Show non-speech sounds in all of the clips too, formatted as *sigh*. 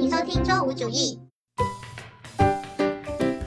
请收听周五主义。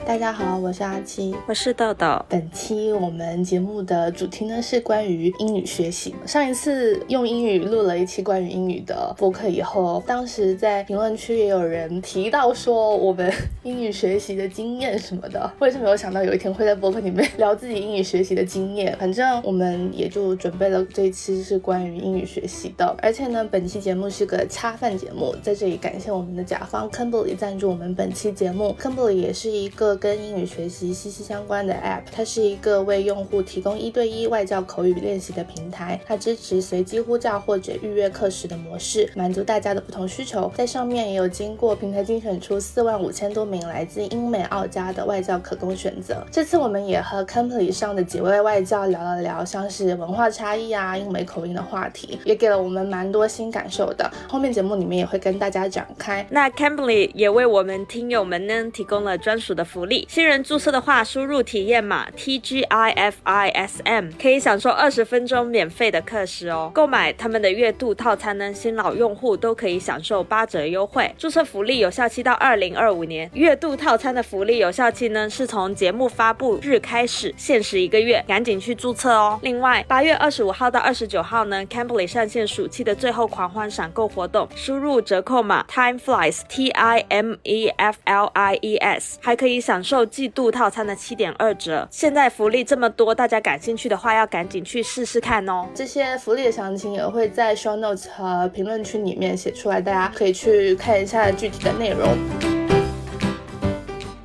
大家好，我是阿七，我是豆豆。本期我们节目的主题呢是关于英语学习。上一次用英语录了一期关于英语的播客以后，当时在评论区也有人提到说我们英语学习的经验什么的。我也是没有想到有一天会在播客里面聊自己英语学习的经验。反正我们也就准备了这一期是关于英语学习的。而且呢，本期节目是个恰饭节目，在这里感谢我们的甲方 Cambly 赞助我们本期节目。Cambly 也是一个。跟英语学习息息相关的 App，它是一个为用户提供一对一外教口语练习的平台。它支持随机呼叫或者预约课时的模式，满足大家的不同需求。在上面也有经过平台精选出四万五千多名来自英美澳加的外教可供选择。这次我们也和 Company 上的几位外教聊了聊，像是文化差异啊、英美口音的话题，也给了我们蛮多新感受的。后面节目里面也会跟大家展开。那 Company 也为我们听友们呢提供了专属的服福。新人注册的话，输入体验码 T G I F I S M，可以享受二十分钟免费的课时哦。购买他们的月度套餐呢，新老用户都可以享受八折优惠。注册福利有效期到二零二五年。月度套餐的福利有效期呢，是从节目发布日开始，限时一个月，赶紧去注册哦。另外，八月二十五号到二十九号呢，Cambly 上线暑期的最后狂欢闪购活动，输入折扣码 Time Flies T I M E F L I E S，还可以享。享受季度套餐的七点二折，现在福利这么多，大家感兴趣的话要赶紧去试试看哦。这些福利的详情也会在 show notes 和评论区里面写出来，大家可以去看一下具体的内容。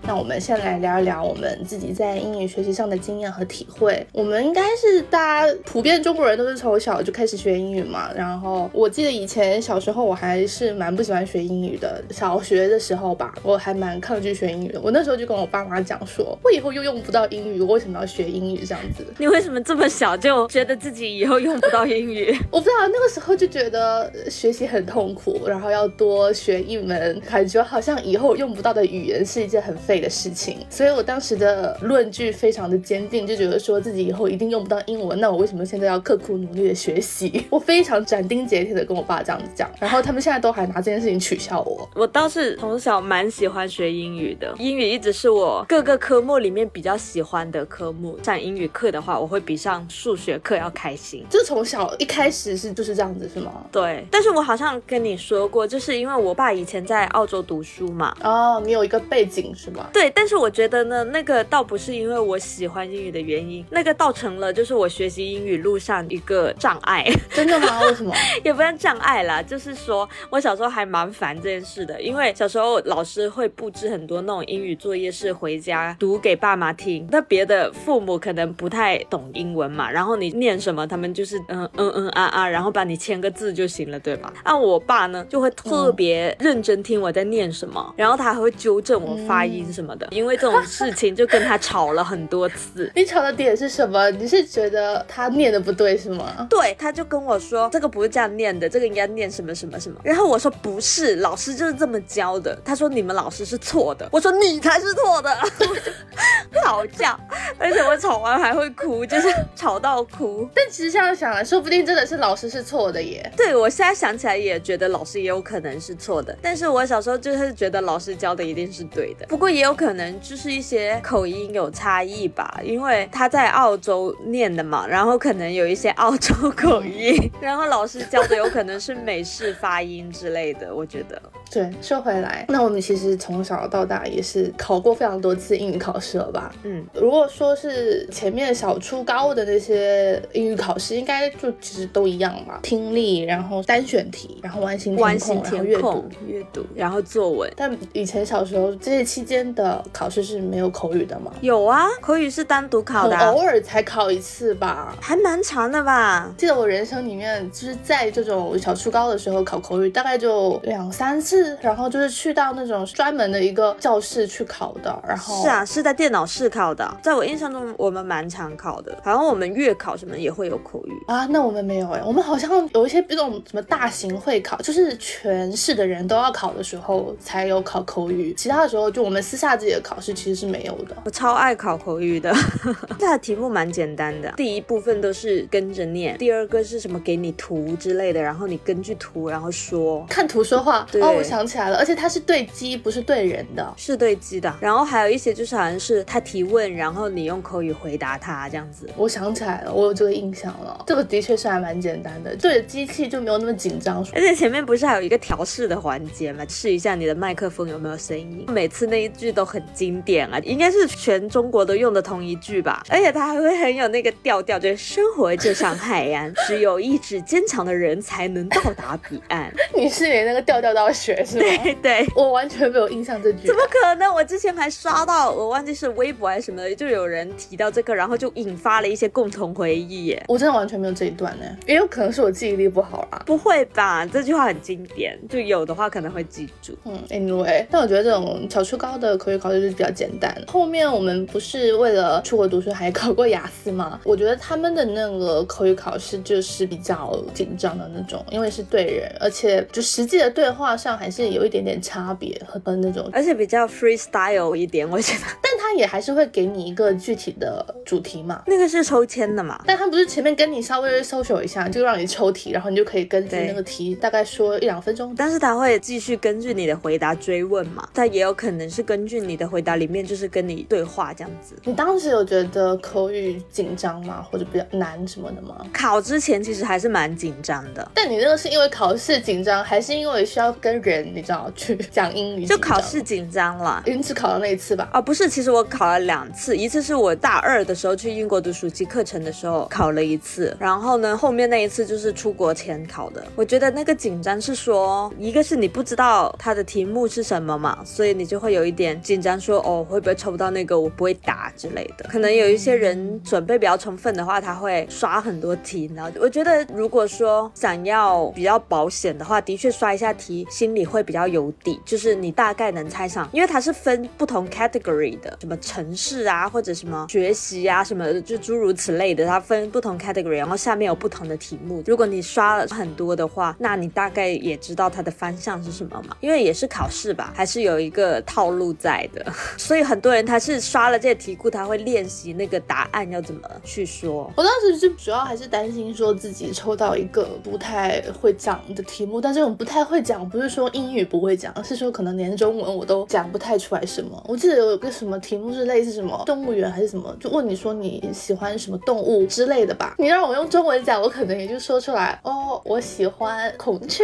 那我们先来聊一聊我们自己在英语学习上的经验和体会。我们应该是大家普遍中国人都是从小就开始学英语嘛。然后我记得以前小时候我还是蛮不喜欢学英语的。小学的时候吧，我还蛮抗拒学英语的。我那时候就跟我爸妈讲说，我以后又用不到英语，我为什么要学英语这样子？你为什么这么小就觉得自己以后用不到英语？*laughs* 我不知道，那个时候就觉得学习很痛苦，然后要多学一门感觉好像以后用不到的语言是一件很费。的事情，所以我当时的论据非常的坚定，就觉得说自己以后一定用不到英文，那我为什么现在要刻苦努力的学习？*laughs* 我非常斩钉截铁的跟我爸这样子讲，然后他们现在都还拿这件事情取笑我。我倒是从小蛮喜欢学英语的，英语一直是我各个科目里面比较喜欢的科目。上英语课的话，我会比上数学课要开心。就从小一开始是就是这样子是吗？对，但是我好像跟你说过，就是因为我爸以前在澳洲读书嘛。哦，你有一个背景是吗？对，但是我觉得呢，那个倒不是因为我喜欢英语的原因，那个倒成了就是我学习英语路上一个障碍。*laughs* 真的吗？为什么？*laughs* 也不算障碍啦，就是说我小时候还蛮烦这件事的，因为小时候老师会布置很多那种英语作业是回家读给爸妈听，那别的父母可能不太懂英文嘛，然后你念什么，他们就是嗯嗯嗯啊啊，然后帮你签个字就行了，对吧？那我爸呢，就会特别认真听我在念什么，然后他还会纠正我发音什么的。因为这种事情就跟他吵了很多次。*laughs* 你吵的点是什么？你是觉得他念的不对是吗？对，他就跟我说这个不是这样念的，这个应该念什么什么什么。然后我说不是，老师就是这么教的。他说你们老师是错的。我说你才是错的。*laughs* 吵架，而且我吵完还会哭，就是吵到哭。但其实这样想来，说不定真的是老师是错的耶。对我现在想起来也觉得老师也有可能是错的。但是我小时候就是觉得老师教的一定是对的。不过也也有可能。就是一些口音有差异吧，因为他在澳洲念的嘛，然后可能有一些澳洲口音，*laughs* 然后老师教的有可能是美式发音之类的，我觉得。对，说回来，那我们其实从小到大也是考过非常多次英语考试了吧？嗯，如果说是前面小初高的那些英语考试，应该就其实都一样吧，听力，然后单选题，然后完形填空，然后阅读，阅读，然后作文。但以前小时候这些期间的考试是没有口语的吗？有啊，口语是单独考的，偶尔才考一次吧，还蛮长的吧？记得我人生里面就是在这种小初高的时候考口语，大概就两三次。然后就是去到那种专门的一个教室去考的，然后是啊，是在电脑室考的。在我印象中，我们蛮常考的，好像我们月考什么也会有口语啊。那我们没有哎，我们好像有一些这种什么大型会考，就是全市的人都要考的时候才有考口语，其他的时候就我们私下自己的考试其实是没有的。我超爱考口语的，*laughs* 它的题目蛮简单的，第一部分都是跟着念，第二个是什么给你图之类的，然后你根据图然后说，看图说话。对。想起来了，而且它是对机，不是对人的。是对机的。然后还有一些就是好像是他提问，然后你用口语回答他这样子。我想起来了，我有这个印象了。这个的确是还蛮简单的，对着机器就没有那么紧张。而且前面不是还有一个调试的环节吗？试一下你的麦克风有没有声音。每次那一句都很经典啊，应该是全中国都用的同一句吧。而且他还会很有那个调调，就是生活就像海洋，*laughs* 只有意志坚强的人才能到达彼岸。你是连那个调调都要学是吗？对对，我完全没有印象这句。怎么可能？我之前还刷到，我忘记是微博还是什么的，就有人提到这个，然后就引发了一些共同回忆耶。我真的完全没有这一段呢，也有可能是我记忆力不好啦。不会吧？这句话很经典，就有的话可能会记住。嗯，anyway，但我觉得这种小初高的口语考试就是比较简单。后面我们不是为了出国读书还考过雅思吗？*laughs* 我觉得他们的那个口语考试就是比较紧张的那种，因为是对人，而且就实际的对话上还是有一点点差别和那种，而且比较 freestyle 一点，我觉得。但他也还是会给你一个具体的主题嘛，那个是抽签的嘛。但他不是前面跟你稍微搜索一下，就让你抽题，然后你就可以根据那个题大概说一两分钟。但是他会继续根据你的回答追问嘛，他也有可能是根据你的回答里面就是跟你对话这样子。你当时有觉得口语紧张吗？或者比较难什么的吗？考之前其实还是蛮紧张的。但你那个是因为考试紧张，还是因为需要跟人你知道去讲英语？就考试紧张了，因为只考了那一次吧？哦，不是，其实我考了两次，一次是我大二的时候去英国读暑期课程的时候考了一次，然后呢，后面那一次就是出国前考的。我觉得那个紧张是说，一个是你不知道它的题目是什么嘛，所以你就会有一点紧张，说哦会不会抽不到那个，我不会答之类的。可能有一些人准备比较充分的话，他会刷很多题。然后我觉得如果说想要比较保险的话，的确刷一下题，心里会比较有底，就是你大概能猜上，因为它是分不同 category 的，什么城市啊，或者什么学习啊，什么就诸如此类的，它分不同 category，然后下面有不同的题目。如果你刷了很多的话，那你大概也知道它的方向是什么嘛？因为也是考试吧，还是有一个套路在的。*laughs* 所以很多人他是刷了这些题库，他会练习那个答案要怎么去说。我当时就主要还是担心说自己抽到一个不太会讲的题目，但这种不太会讲，不是说英语不会讲，而是说可能连中文我都讲不太出来什么。我记得有个什么题目是类似什么动物园还是什么，就问你说你喜欢什么动物之类的吧。你让我用中文讲，我可能也就说出来哦，我喜欢孔雀，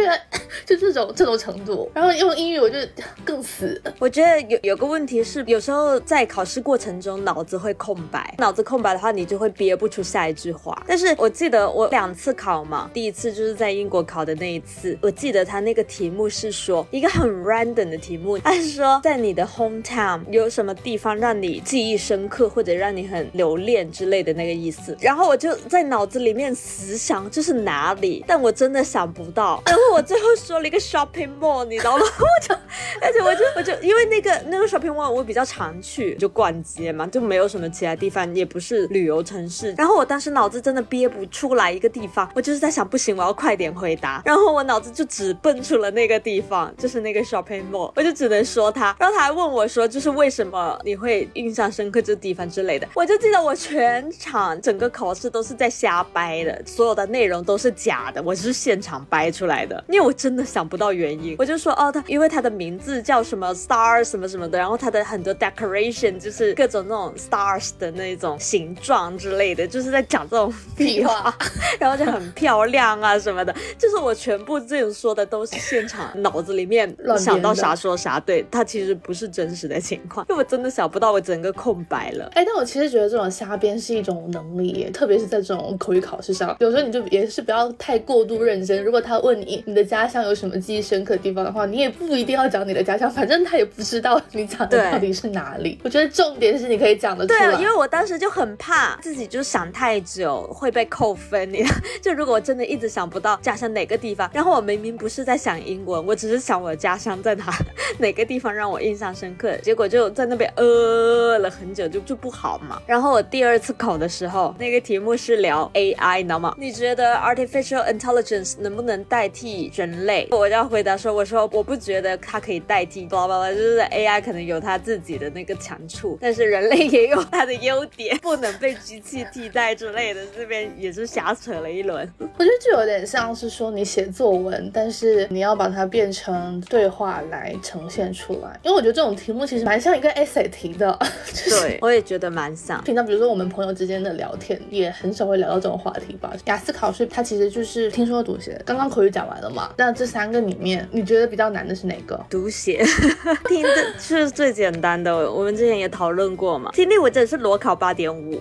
就这种这种程度。然后用英语我就更死。我觉得有有个问题是，有时候在考试过程中脑子会空白，脑子空白的话，你就会憋不出下一句话。但是我记得我两次考嘛，第一次就是在英国考的那一次，我记得他那个题目是说一个很 random 的题目，他是说在你的 hometown 有什么地方让你记忆深刻或者让你很留恋之类的那个意思。然后我就在脑子里面死想这是哪里，但我真的想不到。*laughs* 然后我最后说了一个 shopping mall，你知道吗？*laughs* 我就而且我就我就因为那个那个 shopping mall 我比较常去，就逛街嘛，就没有什么其他地方，也不是旅游城市。然后我当时脑子真的憋不出来一个地方，我就是在想不行，我要快点回答。然后我脑子就只蹦出了那个地方，就是那个 shopping mall，我就只能说他。然后他还问我说，就是为什么你会印象深刻这地方之类的。我就记得我全场整个考试都是在瞎掰的，所有的内容都是假的，我是现场掰出来的，因为我真的想不到原因。我就说哦，他因为他的名字叫什么 star 什么什么的，然后他的很多 decoration 就是各种那种 stars 的那种形状之类的，就是在讲这种屁话，*laughs* 然后就很漂亮啊什么的，就是我全部这种说的都是现场脑子里面想到啥说啥，对他其实不是真实的情况，*laughs* 因为我真的想不到，我整个空白了。哎，但我其实觉得这种瞎编是一种能力，特别是在这种口语考试上，有时候你就也是不要太过度认真。如果他问你你的家乡有什么记忆深刻的地方的话，你也不一定要讲你的家乡，反正他也不知道你讲的到底是哪里。我觉得重点是你可以讲得出来。对，因为我当时就很怕自己就想太久会被扣分。你 *laughs* 就如果我真的一直想不到家乡哪个地方，然后我明明不是在想英文，我只只是想我的家乡在哪 *laughs* 哪个地方让我印象深刻，结果就在那边呃。了很久，就就不好嘛。然后我第二次考的时候，那个题目是聊 AI，你知道吗？你觉得 artificial intelligence 能不能代替人类？我就要回答说，我说我不觉得它可以代替，巴拉巴拉，就是 AI 可能有它自己的那个强处，但是人类也有它的优点，*laughs* 不能被机器替代之类的。这边也是瞎扯了一轮。我觉得就有点像是说你写作文，但是你要把它变成对话来呈现出来。因为我觉得这种题目其实蛮像一个 essay 题的。*laughs* 对，我也觉得蛮像。平常比如说我们朋友之间的聊天，也很少会聊到这种话题吧。雅思考试它其实就是听说读写，刚刚口语讲完了嘛。那这三个里面，你觉得比较难的是哪个？读写，*laughs* 听的是最简单的。我们之前也讨论过嘛。听力我真的是裸考八点五。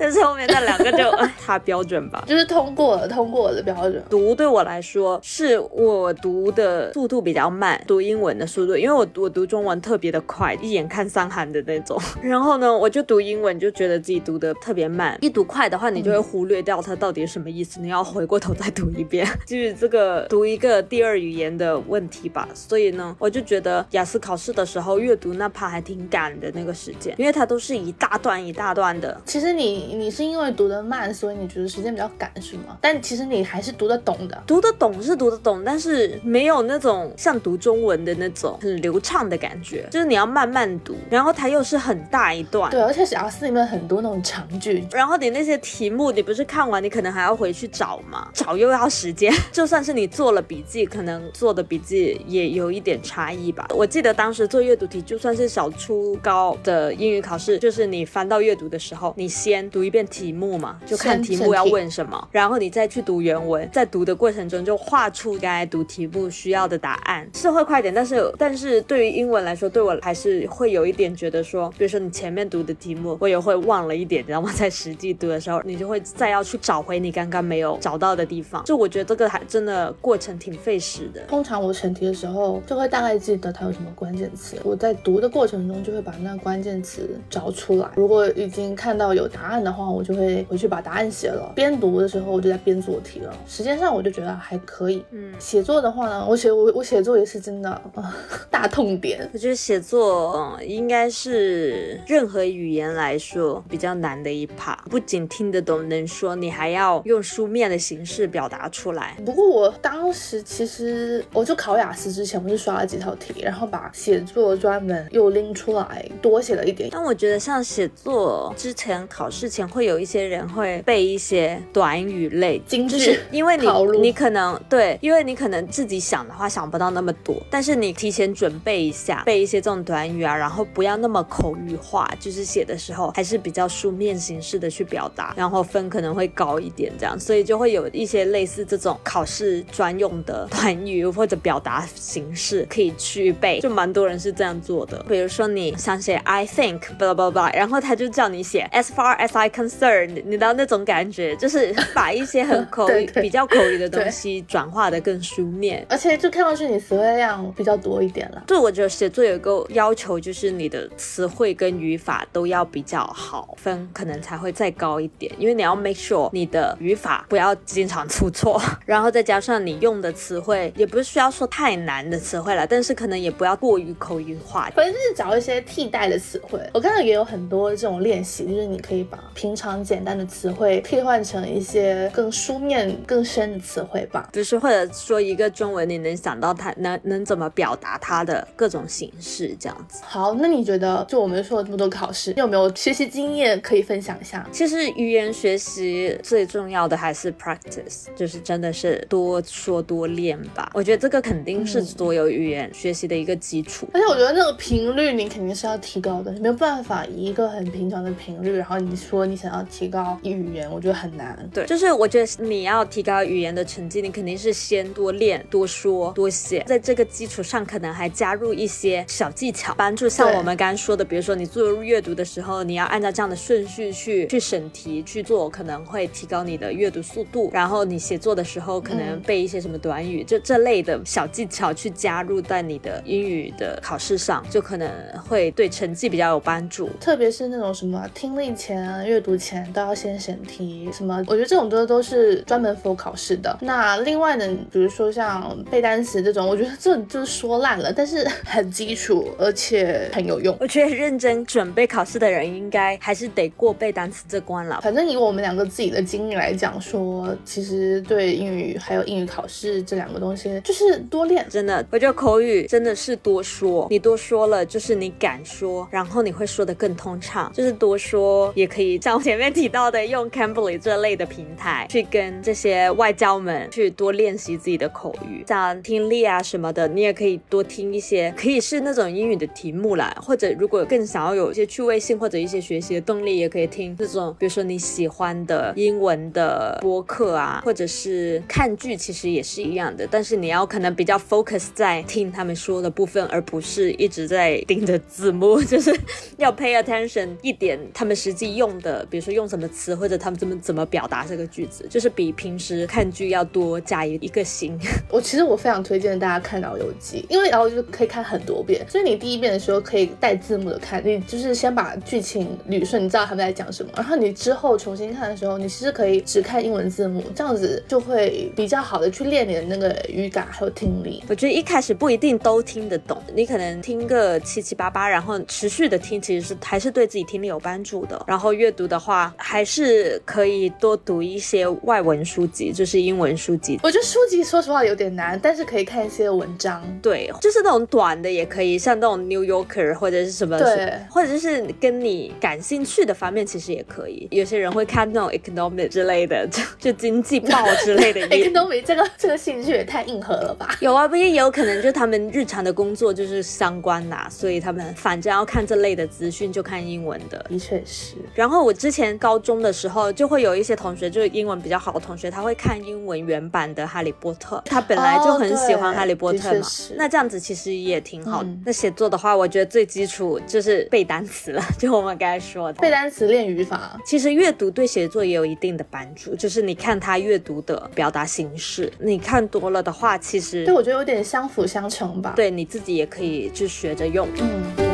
但是后面那两个就 *laughs* 他标准吧，就是通过了，通过的标准。读对我来说是我读的速度比较慢，读英文的速度，因为我我读中文特别的快，一眼看三行的那种。*laughs* 然后呢，我就读英文就觉得自己读的特别慢。一读快的话，你就会忽略掉它到底什么意思，你要回过头再读一遍，*laughs* 就是这个读一个第二语言的问题吧。所以呢，我就觉得雅思考试的时候阅读那怕还挺赶的那个时间，因为它都是一大段一大段的。其实你。你是因为读得慢，所以你觉得时间比较赶，是吗？但其实你还是读得懂的，读得懂是读得懂，但是没有那种像读中文的那种很流畅的感觉，就是你要慢慢读，然后它又是很大一段，对，而且雅思里面很多那种长句，然后你那些题目，你不是看完，你可能还要回去找嘛，找又要时间，*laughs* 就算是你做了笔记，可能做的笔记也有一点差异吧。我记得当时做阅读题，就算是小初高的英语考试，就是你翻到阅读的时候，你先读。读一遍题目嘛，就看题目要问什么，然后你再去读原文，在读的过程中就画出该读题目需要的答案，是会快点。但是，但是对于英文来说，对我还是会有一点觉得说，比如说你前面读的题目，我也会忘了一点，然后在实际读的时候，你就会再要去找回你刚刚没有找到的地方。就我觉得这个还真的过程挺费时的。通常我审题的时候，就会大概记得它有什么关键词，我在读的过程中就会把那关键词找出来。如果已经看到有答案的。话我就会回去把答案写了，边读的时候我就在边做题了。时间上我就觉得还可以。嗯，写作的话呢，我写我我写作也是真的啊 *laughs* 大痛点。我觉得写作应该是任何语言来说比较难的一趴，不仅听得懂能说，你还要用书面的形式表达出来。不过我当时其实我就考雅思之前，我是刷了几套题，然后把写作专门又拎出来多写了一点。但我觉得像写作之前考试前。会有一些人会背一些短语类，精致，因为你你可能对，因为你可能自己想的话想不到那么多，但是你提前准备一下，背一些这种短语啊，然后不要那么口语化，就是写的时候还是比较书面形式的去表达，然后分可能会高一点，这样，所以就会有一些类似这种考试专用的短语或者表达形式可以去背，就蛮多人是这样做的。比如说你想写 I think blah blah blah，然后他就叫你写 as far as Concern，你知道那种感觉，就是把一些很口 *laughs* 语、比较口语的东西转化的更书面，而且就看上去你词汇量比较多一点了。对，我觉得写作有一个要求，就是你的词汇跟语法都要比较好，分可能才会再高一点，因为你要 make sure 你的语法不要经常出错，*laughs* 然后再加上你用的词汇也不是需要说太难的词汇了，但是可能也不要过于口语化，反正就是找一些替代的词汇。我看到也有很多这种练习，就是你可以把平平常简单的词汇替换成一些更书面、更深的词汇吧，就是或者说一个中文，你能想到它能能怎么表达它的各种形式，这样子。好，那你觉得就我们说了这么多考试，你有没有学习经验可以分享一下？其实语言学习最重要的还是 practice，就是真的是多说多练吧。我觉得这个肯定是所有语言学习的一个基础。而且我觉得那个频率你肯定是要提高的，没有办法以一个很平常的频率，然后你说你。想要提高语言，我觉得很难。对，就是我觉得你要提高语言的成绩，你肯定是先多练、多说、多写，在这个基础上，可能还加入一些小技巧，帮助像我们刚刚说的，比如说你做阅读的时候，你要按照这样的顺序去去审题去做，可能会提高你的阅读速度。然后你写作的时候，可能背一些什么短语，就这类的小技巧去加入在你的英语的考试上，就可能会对成绩比较有帮助。特别是那种什么听力前啊。阅读前都要先审题，什么？我觉得这种都都是专门 for 考试的。那另外呢，比如说像背单词这种，我觉得这就是说烂了，但是 *laughs* 很基础，而且很有用。我觉得认真准备考试的人，应该还是得过背单词这关了。反正以我们两个自己的经历来讲，说其实对英语还有英语考试这两个东西，就是多练。真的，我觉得口语真的是多说，你多说了，就是你敢说，然后你会说的更通畅。就是多说，也可以像我前面提到的，用 Cambly 这类的平台去跟这些外教们去多练习自己的口语，像听力啊什么的，你也可以多听一些，可以是那种英语的题目啦，或者如果更想要有一些趣味性或者一些学习的动力，也可以听这种，比如说你喜欢的英文的播客啊，或者是看剧，其实也是一样的，但是你要可能比较 focus 在听他们说的部分，而不是一直在盯着字幕，*laughs* 就是要 pay attention 一点他们实际用的，比如说用什么词，或者他们怎么怎么表达这个句子，就是比平时看剧要多加一一个心。*laughs* 我其实我非常推荐大家看老友记，因为然后就可以看很多遍，所以你第一遍的时候可以带字幕的看，你就是先把剧情捋顺，你知道他们在讲什么，然后你之后重新看的时候，你其实可以只看英文字幕，这样子就会比较好的去练你的那个语感还有听力。我觉得一开始不一定都听得懂，你可能听个七七八八，然后持续的听，其实是还是对自己听力有帮助的。然后阅读的话，还是可以多读一些外文书籍，就是英文书籍。我觉得书籍说实话有点难，但是可以看一些文章。对，就是那种短的也可以，像那种 New Yorker 或者是什么，对，或者是跟你感兴趣的方面，其实也可以。有些人会看那种 Economic 之类的，*laughs* 就就经济报之类的。*laughs* Economic 这个这个兴趣也太硬核了吧？*laughs* 有啊，不也有可能就他们日常的工作就是相关呐、所以他们反正要看这类的资讯就看英文的。的确是。然后我之前高中的时候，就会有一些同学，就是英文比较好的同学，他会看英文原版的《哈利波特》，他本来就很喜欢《哈利波特》嘛。那这样子其实也挺好。嗯那写作的话，我觉得最基础就是背单词了，*laughs* 就我们刚才说的。背单词练语法，其实阅读对写作也有一定的帮助，就是你看他阅读的表达形式，你看多了的话，其实对我觉得有点相辅相成吧。，对你自己也可以就学着用。嗯，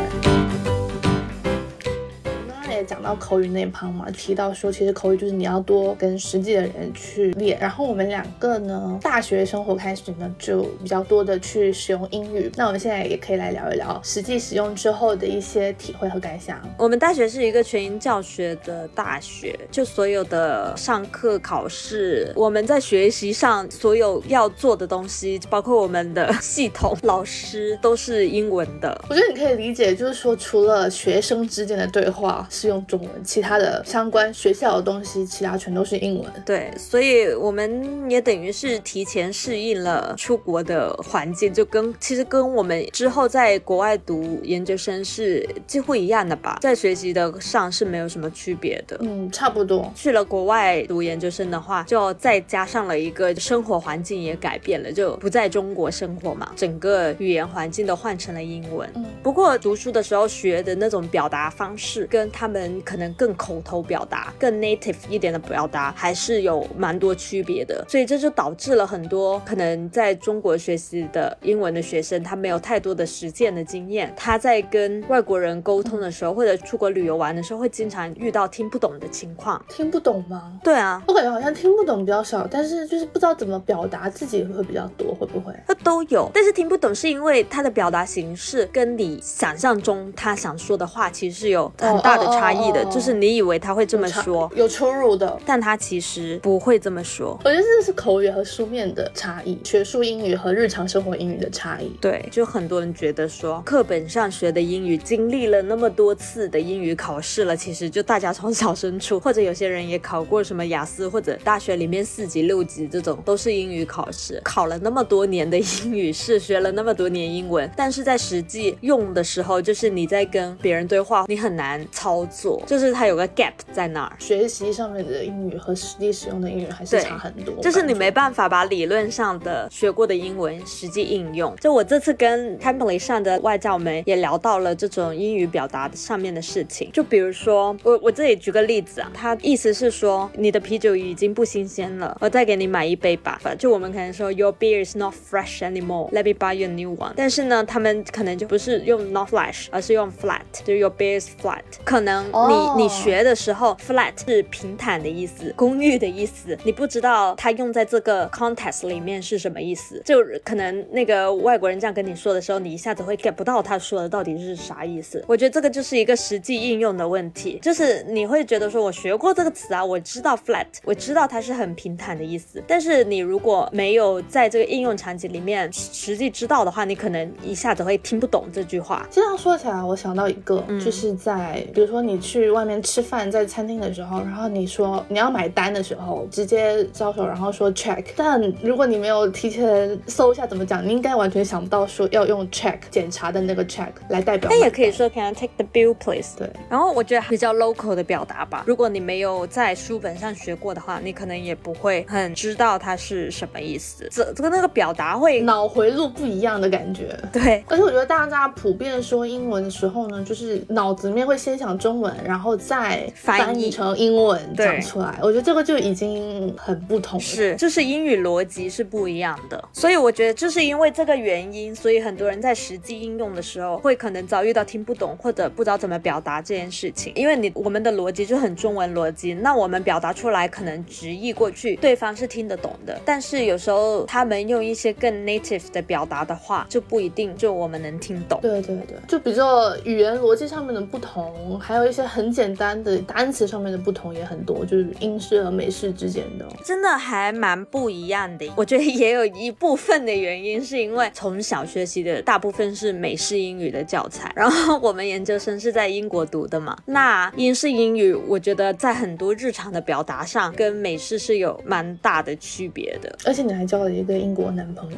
也讲到口语那一旁嘛，提到说其实口语就是你要多跟实际的人去练。然后我们两个呢，大学生活开始呢就比较多的去使用英语。那我们现在也可以来聊一聊实际使用之后的一些体会和感想。我们大学是一个全英教学的大学，就所有的上课、考试，我们在学习上所有要做的东西，包括我们的系统、老师都是英文的。我觉得你可以理解，就是说，除了学生之间的对话是用中文，其他的相关学校的东西，其他全都是英文。对，所以我们也等于是提前适应了出国的环境，就跟其实跟我们之后在国外读研究生是几乎一样的吧，在学习的上是没有什么区别的。嗯，差不多。去了国外读研究生的话，就再加上了一个生活环境也改变了，就不在中国生活嘛，整个语言环境都换成了英文。嗯不过读书的时候学的那种表达方式，跟他们可能更口头表达、更 native 一点的表达，还是有蛮多区别的。所以这就导致了很多可能在中国学习的英文的学生，他没有太多的实践的经验，他在跟外国人沟通的时候，或者出国旅游玩的时候，会经常遇到听不懂的情况。听不懂吗？对啊，我感觉好像听不懂比较少，但是就是不知道怎么表达自己会比较多，会不会？那都有，但是听不懂是因为他的表达形式跟你想象中他想说的话其实是有很大的差异的，就是你以为他会这么说，有出入的。但他其实不会这么说。我觉得这是口语和书面的差异，学术英语和日常生活英语的差异。对，就很多人觉得说，课本上学的英语，经历了那么多次的英语考试了，其实就大家从小升初，或者有些人也考过什么雅思，或者大学里面四级、六级这种，都是英语考试。考了那么多年的英语是，学了那么多年英文，但是在实际用的时候，就是你在跟别人对话，你很难操作，就是它有个 gap 在那儿。学习上面的英语和实际使用的英语还是差很多，就是你没办法把理论上的学过的英文实际应用。就我这次跟 Cambly 上的外教们也聊到了这种英语表达上面的事情。就比如说，我我这里举个例子啊，他意思是说你的啤酒已经不新鲜了，我再给你买一杯吧。就我们可能说 Your beer is not fresh anymore. Let me buy you a new one. 但是呢，他们可能就不是用 not fresh，而是用 flat，就是 Your beer is flat。可能哦。你你学的时候，flat 是平坦的意思，公寓的意思，你不知道它用在这个 context 里面是什么意思，就可能那个外国人这样跟你说的时候，你一下子会 get 不到他说的到底是啥意思。我觉得这个就是一个实际应用的问题，就是你会觉得说我学过这个词啊，我知道 flat，我知道它是很平坦的意思，但是你如果没有在这个应用场景里面实际知道的话，你可能一下子会听不懂这句话。这样说起来，我想到一个，嗯。就是在比如说你去外面吃饭，在餐厅的时候，然后你说你要买单的时候，直接招手，然后说 check。但如果你没有提前搜一下怎么讲，你应该完全想不到说要用 check 检查的那个 check 来代表。那也可以。说 Can I take the bill, please？对，然后我觉得比较 local 的表达吧，如果你没有在书本上学过的话，你可能也不会很知道它是什么意思。这这个那个表达会，脑回路不一样的感觉。对，而且我觉得大家普遍说英文的时候呢，就是脑子里面会先想中文，然后再翻译成英文讲出来。我觉得这个就已经很不同了。是，就是英语逻辑是不一样的。所以我觉得就是因为这个原因，所以很多人在实际应用的时候，会可能遭遇到听不懂或者不知道怎么表达这件事情。因为你我们的逻辑就很中文逻辑，那我们表达出来可能直译过去，对方是听得懂的。但是有时候他们用一些更 native 的表达的话，就不一定就我们能听懂。对对对，就比较语言逻辑上面的不同，还有一些很简单的单词上面的不同也很多，就是英式和美式之间的。真的还蛮不一样的。我觉得也有一部分的原因是因为从小学习的大部分是美式英语的教材，然后我们研究生是在英国读的嘛。那英式英语，我觉得在很多日常的表达上跟美式是有蛮大的区别的。而且你还交了一个英国男朋友，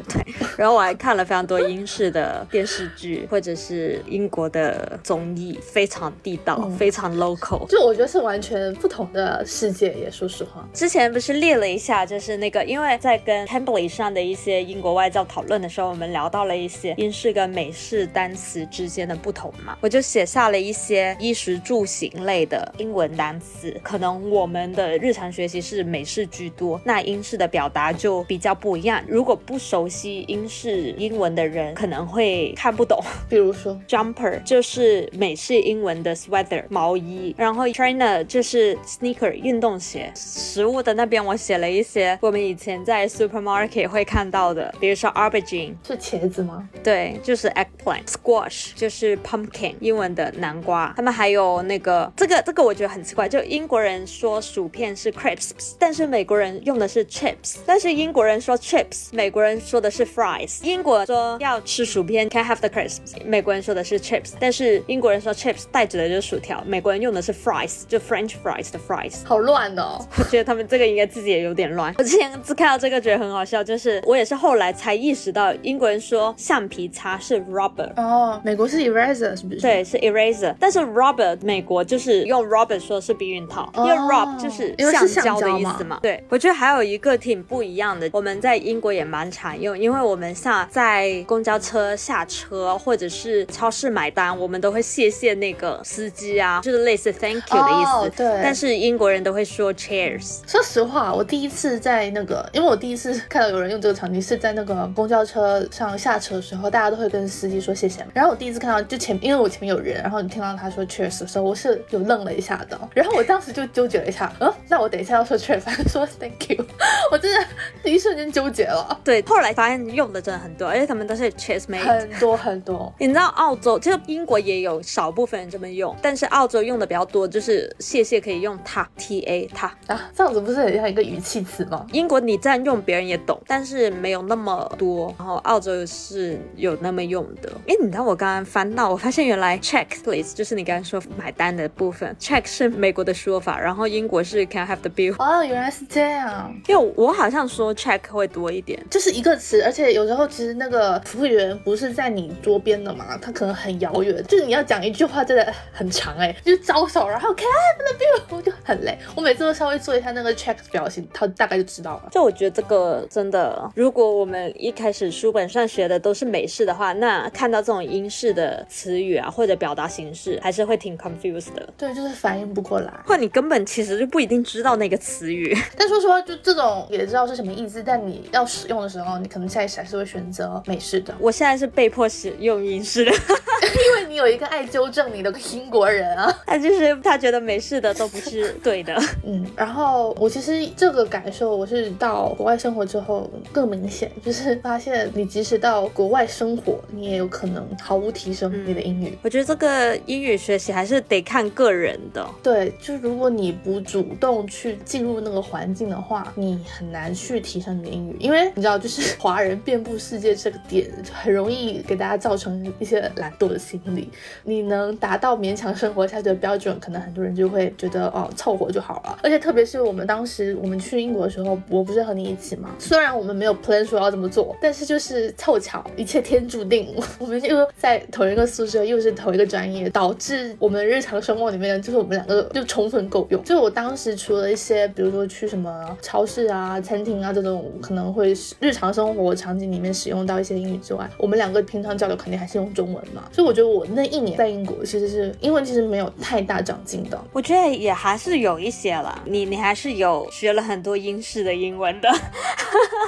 然后我还看了非常多英式的电视剧或者是英国的综艺，非常地道，嗯非常 local。就我觉得是完全不同的世界也说实话。之前不是列了一下，就是那个，因为在跟 Tembly 上的一些英国外教讨论的时候，我们聊到了一些英式跟美式单词之间的不同嘛，我就写下了一些衣食住行类的英文单词，可能我们的日常学习是美式居多，那英式的表达就比较不一样。如果不熟悉英式英文的人，可能会看不懂。比如说，jumper 就是美式英文的 sweater 毛衣，然后 trainer 就是 sneaker 运动鞋。食物的那边我写了一些我们以前在 supermarket 会看到的，比如说 aubergine，是茄子吗？对，就是 eggplant。squash 就是 pumpkin 英文的南瓜。他们还有那个这个这个我觉得很奇怪，就英国人说薯片是 crisps，但是美国人用的是 chips，但是英国人说 chips，美国人说的是 fries。英国说要吃薯片，can have the crisps，美国人说的是 chips，但是英国人说 chips 带指的就是薯条，美国人用的是 fries，就 French fries 的 fries。好乱哦。我觉得他们这个应该自己也有点乱。我之前只看到这个觉得很好笑，就是 *laughs* 我也是后来才意识到，英国人说橡皮擦是 rubber。哦，美国是 eraser 是不是？，对，是 eraser，但是 rubber 美国就是用 rubber 说是避孕套，因为哦 rub 就是橡胶的意思嘛。对，我觉得还有一个挺不一样的，我们在英国也蛮常用，因为我们像在公交车下车或者是超市买单，我们都会谢谢那个司机啊，就是类似 thank you 的意思。哦对但是英国人都会说 cheers。说实话，我第一次在那个，因为我第一次看到有人用这个场景是在那个公交车上下车的时候，大家都会跟司机说谢谢嘛。然后我第一次看到，就前因为我前面有人，然后你听到他说 cheers 的时候，我是有愣了一下的。然后我当时就纠结了一下，嗯，那我等一下要说 cheers 还是说 thank you？*laughs* 我真的一瞬间纠结了，对，后来发现用的真的很多，而且他们都是 cheers mate。很多很多。你知道澳洲，其实英国也有少部分人这么用，但是澳洲用的比较多，就是谢谢可以用它 t a 它。啊，这样子不是很像一个语气词吗？英国你这样用别人也懂，但是没有那么多。然后澳洲是有那么用的。哎，你知道我刚刚翻到，我发现原来 check please 就是你刚刚说买单的部分，check 是美国的说法，然后英国是 can I have the bill。哦，原来是这样。因为我好像说 check 会多一点，就是一个词，而且有时候其实那个服务员不是在你桌边的嘛，他可能很遥远，就是你要讲一句话真的很长哎、就是招手，然后 Can I have the bill，我就很累。我每次都稍微做一下那个 check 表情，他大概就知道了。就我觉得这个真的，如果我们一开始书本上学的都是美式的话，那看到这种英式的词语啊或者表达形式，还是会挺 confused 的。对，就是反应不过来。或者你根本其实就不一定知道那个词语。但说实话，就这种也知道是什么意思，但你要使用的时候，你可能下意识还是会选择美式的，我现在是被迫使用英式的，*laughs* *laughs* 因为你有一个爱纠正你的英国人啊。*laughs* 他就是他觉得没事的都不是对的。*laughs* 嗯，然后我其实这个感受我是到国外生活之后更明显，就是发现你即使到国外生活，你也有可能毫无提升你的英语。我觉得这个英语学习还是得看个人的。对，就是如果你不主动去进入那个环境的话，你很难去提升你的英语，因为你知道，就是华人遍布世界这个点，很容易给大家造成一些懒惰的心理。你能达到勉强生活活下去的标准，可能很多人就会觉得哦，凑合就好了。而且特别是我们当时我们去英国的时候，我不是和你一起吗？虽然我们没有 plan 说要这么做，但是就是凑巧，一切天注定，*laughs* 我们又在同一个宿舍，又是同一个专业，导致我们日常生活里面就是我们两个就充分够用。就我当时除了一些，比如说去什么超市啊、餐厅啊这种可能会日常生活场景里面使用到一些英语之外，我们两个平常交流肯定还是用中文嘛。所以我觉得我那一年在英国其实是英文其实没有太大长进的。我觉得也还是有一些了，你你还是有学了很多英式的英文的。*laughs*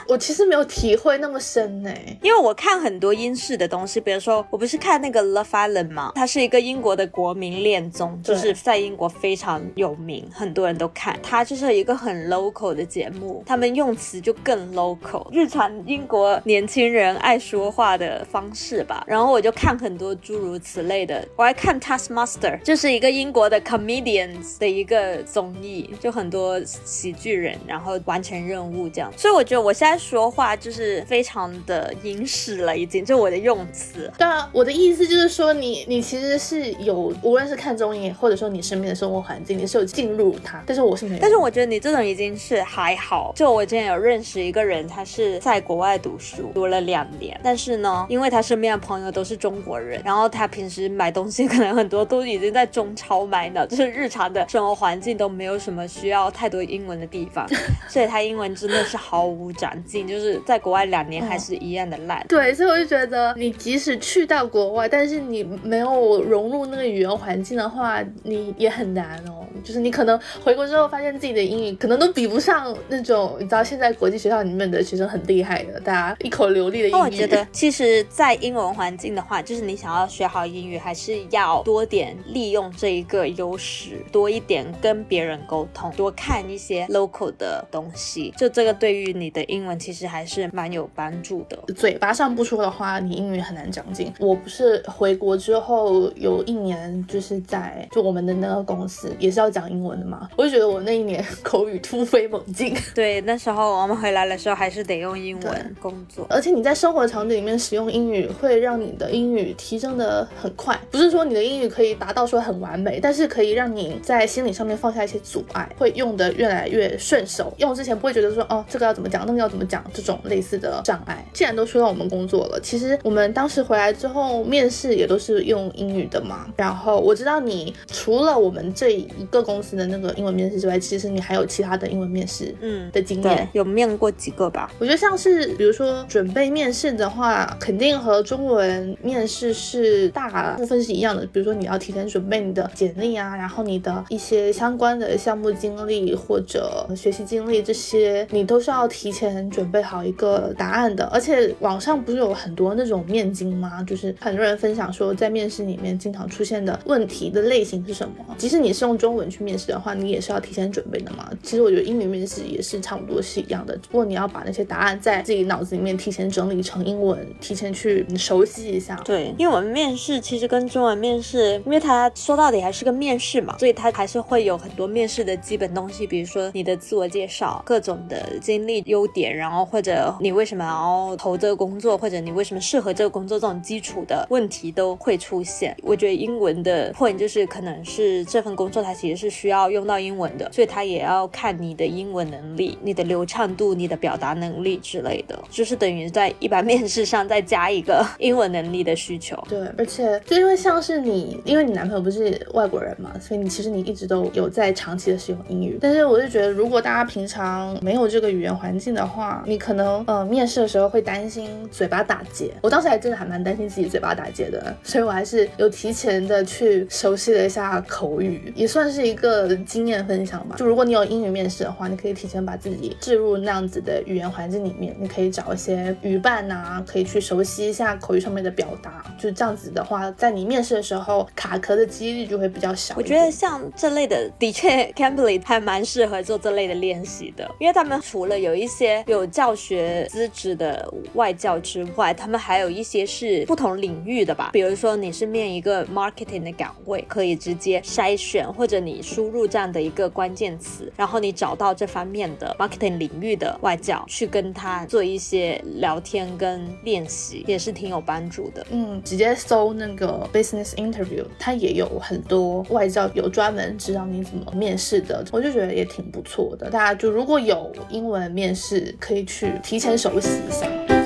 我其实没有体会那么深呢，因为我看很多英式的东西，比如说我不是看那个 Love Island 吗？它是一个英国的国民恋综，就是在英国非常有名，很多人都看。它就是一个很 local 的节目，他们用词就更 local，日常英国年轻人爱说话的方式吧。然后我就看很多诸如此类的，我还看 Taskmaster，就是一个英国的 comedians 的一个综艺，就很多喜剧人，然后完成任务这样。所以我觉得我现在说话就是非常的英式了，已经就我的用词。对啊，我的意思就是说，你你其实是有，无论是看综艺，或者说你身边的生活环境，你是有进入它。但是我是没有。但是我觉得你这种已经是还好。就我之前有认识一个人，他是在国外读书，读了两年，但是呢，因为他身边的朋友都是中国人，然后他平时买东西可能很多都已经在中超买呢，*laughs* 就是日常的生活环境都没有什么需要太多英文的地方，*laughs* 所以他英文真的是毫无长进，就是在国外两年还是一样的烂。对，所以我就觉得你即使去到国外，但是你没有融入那个语言环境的话，你也很难哦。就是你可能回国之后发现自己的英语可能都比不上那种你知道现在国际学校里面的学生很厉害的，大家一口流利的英语。我觉得 *laughs* 其实，在英文环境的话，就是你想要学好英语，还是要多点利用这一个优势，多一点跟别人沟通，多看一些 local 的东西。就这个对于你的英文其实还是蛮有帮助的。嘴巴上不说的话，你英语很难长进。我不是回国之后有一年，就是在就我们的那个公司也是要讲英文的嘛，我就觉得我那一年口语突飞猛进。*laughs* 对，那时候我们回来的时候还是得用英文工作，而且你在生活场景里面使用英语，会让你的英语提升的很快。不是说你的英语可以达到说很完美，但是可以让你在心理上面放下一些阻碍，会用的越来越顺手。用之前不会觉得说哦这个要怎么讲，那个要怎么讲这种类似的障碍。既然都说到我们工作了，其实我们当时回来之后面试也都是用英语的嘛。然后我知道你除了我们这一个公司的那个英文面试之外，其实你还有其他的英文面试嗯的经验，有面过几个吧？我觉得像是比如说准备面试的话，肯定和中文面试是大部分是一样的。比如说你要提前准备你的简历啊，然后你的一些相关的项目经历或者学习经历这些，你都是要提前准备好一个答案的。而且网上不是有很多那种面经吗？就是很多人分享说，在面试里面经常出现的问题的类型是什么？即使你是用中文去面试的话，你也是要提前准备的嘛。其实我觉得英语面试也是差不多是一样的，不过你要把那些答案在自己脑子里面提前整理成英文，提前去熟悉一下。对，因为我们面试其实跟中文面试，因为它说到底还是个面试嘛，所以它还是会有很多面试的基本东西，比如说你的自我介绍、各种的经历、优点，然后或者你为什么要投这个工作，或者你为什么适合这个工作，这种基础的问题都会出现。我觉得英文的 point 就是可能是这份工作它其实是需要用到英文的，所以他也要看你的英文能力、你的流畅度、你的表达能力之类的，就是等于在一般面试上再加一个 *laughs* 英文能力的需求。对，而且就因为像是你，因为你男朋友不是外国人嘛，所以你其实你一直都有在长期的使用英语。但是我就觉得，如果大家平常没有这个语言环境的话，你可能呃面试的时候会担心嘴巴打结。我当时还真的还蛮担心自己嘴巴打结的，所以我还是有提前的去熟悉了一下口语，也算是一个经验分享吧。就如果你有英语面试的话，你可以提前把自己置入那样子的语言环境里面，你可以找一些语伴呐，可以去熟悉一下口语上面的表达。就这样子的话，在你面试的时候卡壳的几率就会比较小。我觉得像这类的，的确 Cambly 还蛮适合做这类的练习的，因为他们除了有一些有教学资质的外教之外，他们还有一些是不同领域的吧。比如说你是面一个 marketing 的岗位，可以直接筛选，或者你输入这样的一个关键词，然后你找到这方面的 marketing 领域的外教，去跟他做一些聊天跟练习，也是挺有帮助的。嗯，直接搜那个 business interview，它也有很多外教有专门指导你怎么面试的，我就觉得也挺不错的。大家就如果有英文面试，可以去提前熟悉一下。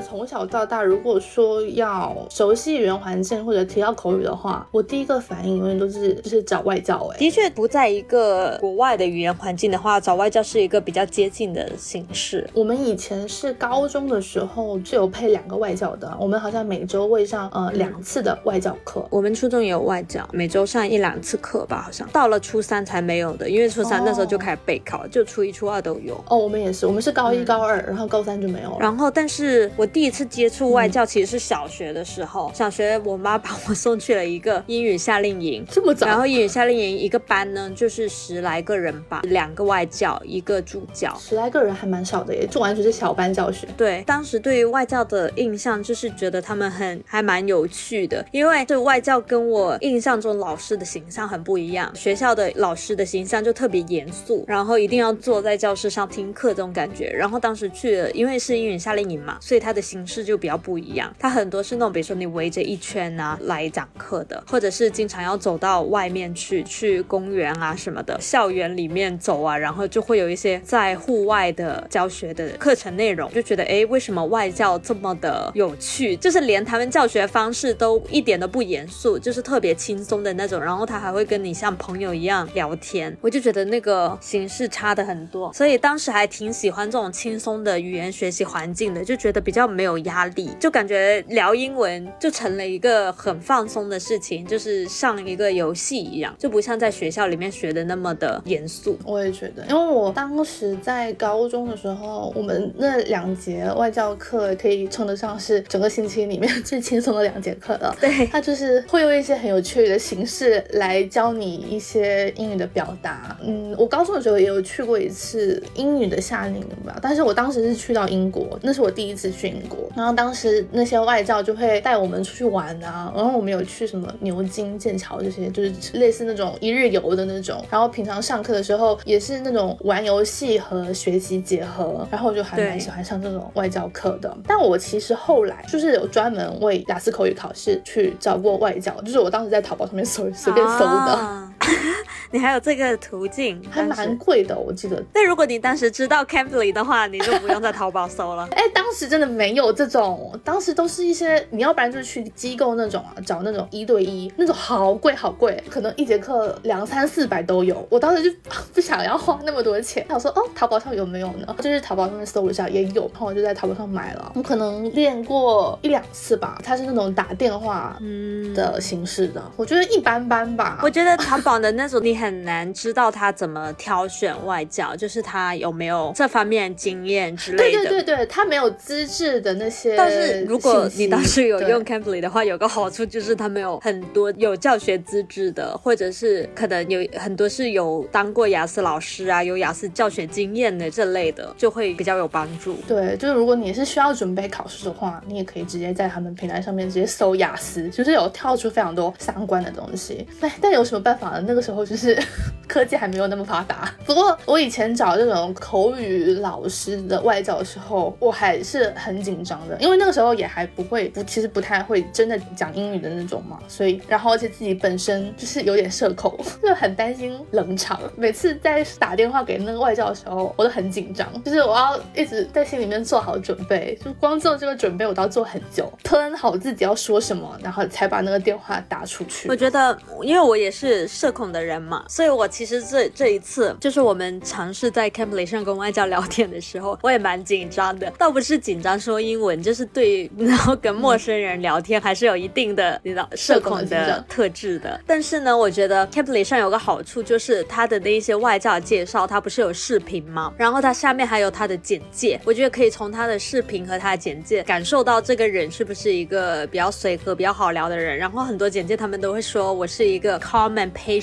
从小到大，如果说要熟悉语言环境或者提到口语的话，我第一个反应永远都是就是找外教。哎，的确不在一个国外的语言环境的话，找外教是一个比较接近的形式。我们以前是高中的时候就有配两个外教的，我们好像每周会上呃两次的外教课。我们初中也有外教，每周上一两次课吧，好像到了初三才没有的，因为初三那时候就开始备考，就初一初二都有。哦，我们也是，我们是高一高二，然后高三就没有了。然后，但是我。第一次接触外教其实是小学的时候，小学我妈把我送去了一个英语夏令营，这么早。然后英语夏令营一个班呢，就是十来个人吧，两个外教，一个助教，十来个人还蛮少的耶，就完全是小班教学。对，当时对于外教的印象就是觉得他们很还蛮有趣的，因为这外教跟我印象中老师的形象很不一样，学校的老师的形象就特别严肃，然后一定要坐在教室上听课这种感觉。然后当时去了，因为是英语夏令营嘛，所以他的。形式就比较不一样，它很多是那种，比如说你围着一圈啊来讲课的，或者是经常要走到外面去，去公园啊什么的，校园里面走啊，然后就会有一些在户外的教学的课程内容，就觉得哎，为什么外教这么的有趣？就是连他们教学方式都一点都不严肃，就是特别轻松的那种，然后他还会跟你像朋友一样聊天，我就觉得那个形式差的很多，所以当时还挺喜欢这种轻松的语言学习环境的，就觉得比较。没有压力，就感觉聊英文就成了一个很放松的事情，就是上一个游戏一样，就不像在学校里面学的那么的严肃。我也觉得，因为我当时在高中的时候，我们那两节外教课可以称得上是整个星期里面最轻松的两节课了。*laughs* 对，它就是会用一些很有趣的形式来教你一些英语的表达。嗯，我高中的时候也有去过一次英语的夏令营吧，但是我当时是去到英国，那是我第一次去英。然后当时那些外教就会带我们出去玩啊，然后我们有去什么牛津、剑桥这些，就是类似那种一日游的那种。然后平常上课的时候也是那种玩游戏和学习结合，然后我就还蛮喜欢上这种外教课的。但我其实后来就是有专门为雅思口语考试去找过外教，就是我当时在淘宝上面搜随便搜的。*laughs* 你还有这个途径，还蛮贵的，我记得。但如果你当时知道 Cambly 的话，你就不用在淘宝搜了。*laughs* 哎，当时真的没有这种，当时都是一些你要不然就是去机构那种啊，找那种一对一那种，好贵好贵，可能一节课两三四百都有。我当时就不想要花那么多钱，*laughs* 我说哦，淘宝上有没有呢？就是淘宝上面搜一下也有，然后我就在淘宝上买了。我可能练过一两次吧，它是那种打电话嗯的形式的，我觉得一般般吧。我觉得淘宝的那种你。很难知道他怎么挑选外教，就是他有没有这方面经验之类的。对对对对，他没有资质的那些。但是如果你当时有用 Cambly 的话，有个好处就是他们有很多有教学资质的，或者是可能有很多是有当过雅思老师啊，有雅思教学经验的这类的，就会比较有帮助。对，就是如果你是需要准备考试的话，你也可以直接在他们平台上面直接搜雅思，就是有跳出非常多相关的东西。哎，但有什么办法呢？那个时候就是。*laughs* 科技还没有那么发达，不过我以前找这种口语老师的外教的时候，我还是很紧张的，因为那个时候也还不会，不其实不太会真的讲英语的那种嘛，所以然后而且自己本身就是有点社恐，*laughs* 就很担心冷场。每次在打电话给那个外教的时候，我都很紧张，就是我要一直在心里面做好准备，就光做这个准备我都要做很久吞好自己要说什么，然后才把那个电话打出去。我觉得，因为我也是社恐的人嘛。所以，我其实这这一次就是我们尝试在 c a m p l y 上跟外教聊天的时候，我也蛮紧张的。倒不是紧张说英文，就是对 *laughs* 然后跟陌生人聊天还是有一定的你知道社恐的特质的。但是呢，我觉得 c a m p l y 上有个好处就是它的那一些外教介绍，它不是有视频吗？然后它下面还有它的简介，我觉得可以从它的视频和它的简介感受到这个人是不是一个比较随和、比较好聊的人。然后很多简介他们都会说我是一个 calm and patient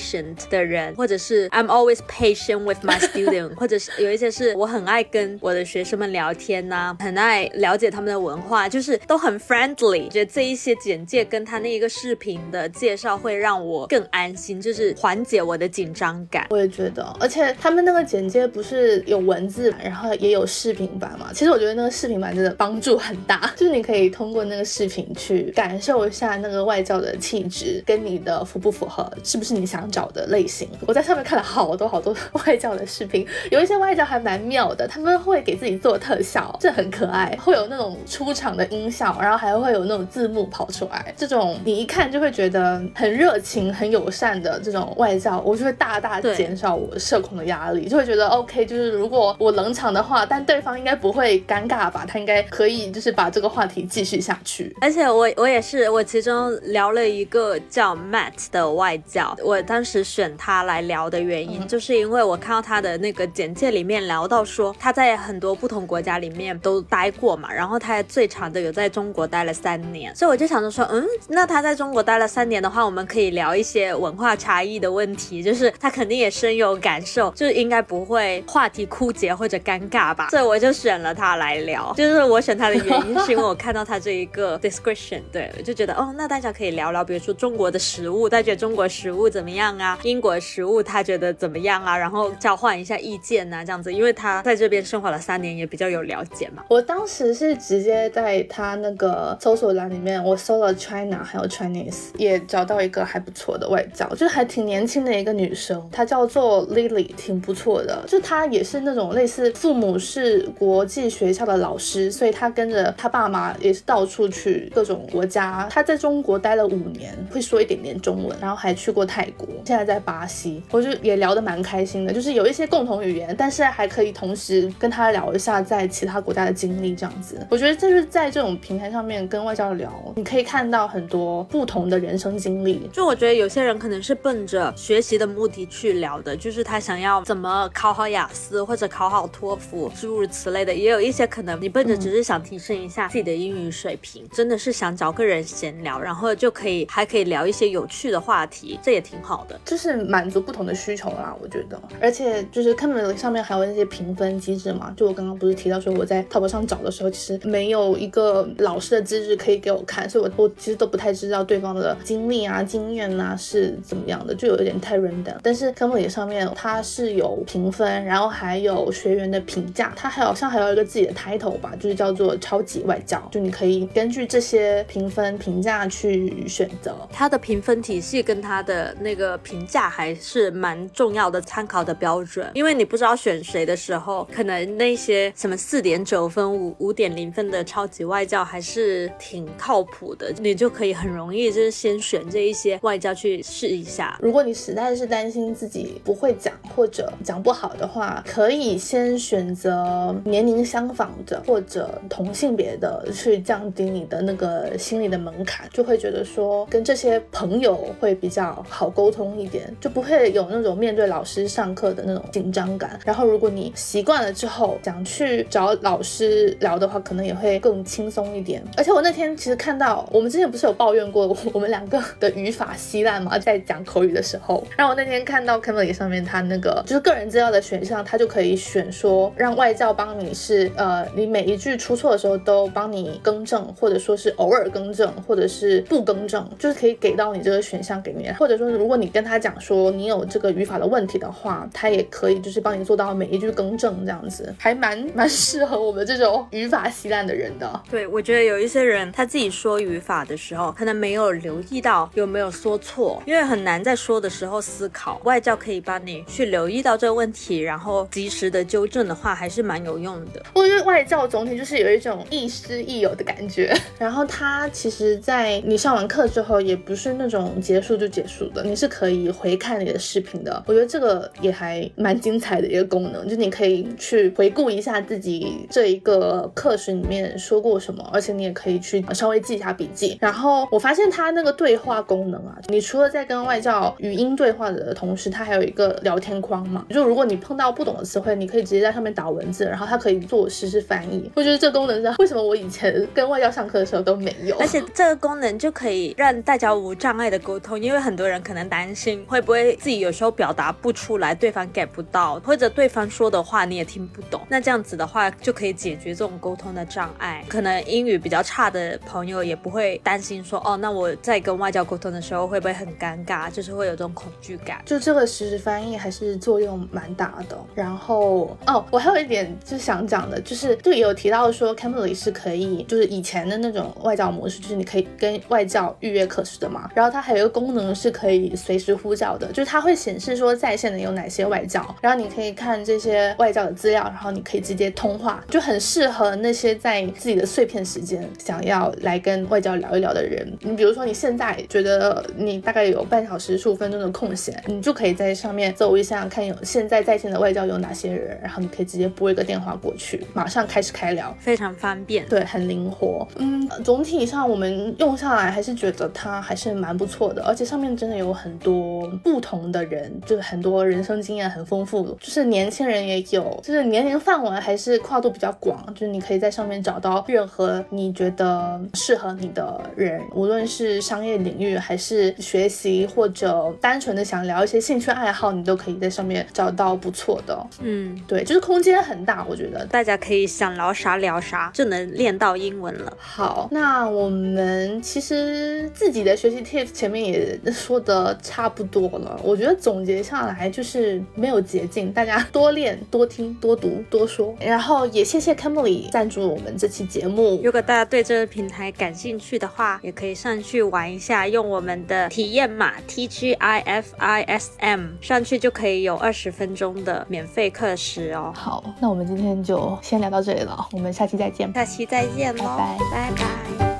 的人，或者是 I'm always patient with my student，*laughs* 或者是有一些是我很爱跟我的学生们聊天呐，很爱了解他们的文化，就是都很 friendly。觉得这一些简介跟他那一个视频的介绍会让我更安心，就是缓解我的紧张感。我也觉得，而且他们那个简介不是有文字，然后也有视频版嘛？其实我觉得那个视频版真的帮助很大，*laughs* 就是你可以通过那个视频去感受一下那个外教的气质跟你的符不符合，是不是你想找的类型。我在上面看了好多好多外教的视频，有一些外教还蛮妙的，他们会给自己做特效，这很可爱，会有那种出场的音效，然后还会有那种字幕跑出来，这种你一看就会觉得很热情、很友善的这种外教，我就会大大减少我社恐的压力，就会觉得 OK，就是如果我冷场的话，但对方应该不会尴尬吧？他应该可以就是把这个话题继续下去。而且我我也是，我其中聊了一个叫 Matt 的外教，我当时选他来聊的原因，就是因为我看到他的那个简介里面聊到说他在很多不同国家里面都待过嘛，然后他最长的有在中国待了三年，所以我就想着说，嗯，那他在中国待了三年的话，我们可以聊一些文化差异的问题，就是他肯定也深有感受，就应该不会话题枯竭或者尴尬吧，所以我就选了他来聊。*laughs* 就是我选他的原因是因为我看到他这一个 description，对，我就觉得哦，那大家可以聊聊，比如说中国的食物，大家觉得中国食物怎么样啊？英国食物他觉得怎么样啊？然后交换一下意见呐，这样子，因为他在这边生活了三年，也比较有了解嘛。我当时是直接在他那个搜索栏里面，我搜了 China 还有 Chinese，也找到一个还不错的外教，就是还挺年轻的一个女生，她叫做 Lily，挺不错的。就她也是那种类似父母是国际学校的老师，所以她跟着她爸妈也是到处去各种国家。她在中国待了五年，会说一点点中文，然后还去过泰国，现在在巴西。我就也聊得蛮开心的，就是有一些共同语言，但是还可以同时跟他聊一下在其他国家的经历，这样子。我觉得就是在这种平台上面跟外教聊，你可以看到很多不同的人生经历。就我觉得有些人可能是奔着学习的目的去聊的，就是他想要怎么考好雅思或者考好托福，诸如此类的。也有一些可能你奔着只是想提升一下自己的英语水平，真的是想找个人闲聊，然后就可以还可以聊一些有趣的话题，这也挺好的，就是满足不同的需求啦。我觉得，而且就是 c a m e 上面还有那些评分机制嘛，就我刚刚不是提到说我在淘宝上找的时候，其实没有一个老师的资质可以给我看，所以我我其实都不太知道对方的经历啊、经验呐是怎么样的，就有一点太 random。但是 c a m e 上面它是有评分，然后还有学员的评价，它还好像还有一个自己的 title 吧，就是叫做超级外教，就你可以根据这些评分评价去选择。它的评分体系跟它的那个的评价还是蛮重要的参考的标准，因为你不知道选谁的时候，可能那些什么四点九分、五五点零分的超级外教还是挺靠谱的，你就可以很容易就是先选这一些外教去试一下。如果你实在是担心自己不会讲或者讲不好的话，可以先选择年龄相仿的或者同性别的，去降低你的那个心理的门槛，就会觉得说跟这些朋友会比较好沟通通一点，就不会有那种面对老师上课的那种紧张感。然后如果你习惯了之后，想去找老师聊的话，可能也会更轻松一点。而且我那天其实看到，我们之前不是有抱怨过我们两个的语法稀烂吗？在讲口语的时候，然后我那天看到 Camly 上面它那个就是个人资料的选项，它就可以选说让外教帮你是呃，你每一句出错的时候都帮你更正，或者说是偶尔更正，或者是不更正，就是可以给到你这个选项给你。或者说如果你跟他讲说你有这个语法的问题的话，他也可以就是帮你做到每一句更正这样子，还蛮 *laughs* 蛮适合我们这种语法稀烂的人的。对，我觉得有一些人他自己说语法的时候，可能没有留意到有没有说错，因为很难在说的时候思考。外教可以帮你去留意到这个问题，然后及时的纠正的话，还是蛮有用的。我觉得外教总体就是有一种亦师亦友的感觉。然后他其实，在你上完课之后，也不是那种结束就结束的，你是可以回看你的视频。的，我觉得这个也还蛮精彩的一个功能，就你可以去回顾一下自己这一个课时里面说过什么，而且你也可以去稍微记一下笔记。然后我发现它那个对话功能啊，你除了在跟外教语音对话的同时，它还有一个聊天框嘛，就如果你碰到不懂的词汇，你可以直接在上面打文字，然后它可以做实时翻译。我觉得这功能是为什么我以前跟外教上课的时候都没有，而且这个功能就可以让大家无障碍的沟通，因为很多人可能担心会不会自己有时候表达不出来，对方 get 不到，或者对方说的话你也听不懂，那这样子的话就可以解决这种沟通的障碍。可能英语比较差的朋友也不会担心说，哦，那我在跟外教沟通的时候会不会很尴尬，就是会有这种恐惧感。就这个实时翻译还是作用蛮大的。然后哦，我还有一点就想讲的，就是就有提到说 Cambly 是可以，就是以前的那种外教模式，就是你可以跟外教预约课时的嘛。然后它还有一个功能是可以随时呼叫的，就是它会显示说在线的有哪些外教，然后你可以看这些外教的资料，然后你可以直接通话，就很适合那些在自己的碎片时间想要来跟外教聊一聊的人。你比如说你现在觉得你大概有半小时十五分钟的空闲，你就可以在上面搜一下，看有现在在线的外教有哪些人，然后你可以直接拨一个电话过去，马上开始开聊，非常方便，对，很灵活。嗯，总体上我们用下来还是觉得它还是蛮不错的，而且上面真的有很多不同的人，就是很多人生经验很丰富，就是年轻人也有，就是年龄范围还是跨度比较广，就是你可以在上面找到任何你觉得适合你的人，无论是商业领域还是学习或者单纯的想聊一些兴趣爱好，你都可以在上面找到不错的。嗯，对，就是空间很大，我觉得大家可以想聊啥聊啥，就能练到英文了。好，那我们其实自己的学习 tips 前面也说的差不多了，我觉得总结下来就是没有捷径，大家多练、多听、多读、多说。然后也谢谢 Cambly 赞助我们这期节目。如果大家对这个平台感兴趣的话，也可以上去玩一下，用我们的体验码 T G I F I S M 上去就可以有二十分钟的免费课时哦。好，那我们今天就先聊到这里了，我们下期再见，下期再见喽，拜拜拜。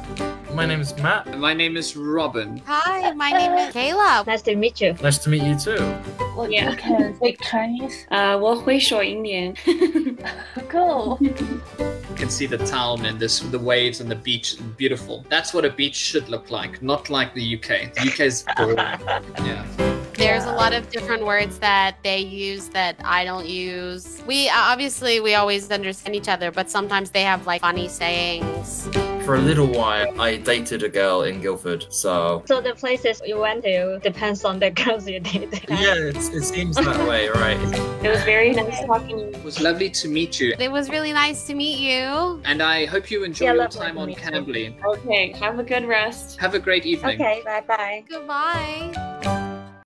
My name's Matt. My name is Robin. Hi, my name is Kayla. Nice to meet you. Nice to meet you too. Well, Yeah. you can speak Chinese. *laughs* 呃，我会说英文。 Go. *laughs* You can see the town and this, the waves and the beach. Beautiful. That's what a beach should look like, not like the UK. The UK is boring. yeah. *laughs* There's a lot of different words that they use that I don't use. We obviously we always understand each other, but sometimes they have like funny sayings. For a little while, I dated a girl in Guildford, so So the places you went to depends on the *laughs* girls you dated. yeah, it's, it seems that way, right? It was very nice talking. It was lovely to meet you. It was really nice to meet you. And I hope you enjoy Yeah, your time on meet. Cambly. Okay, have a good rest. Have a great evening. Okay, bye bye. Goodbye.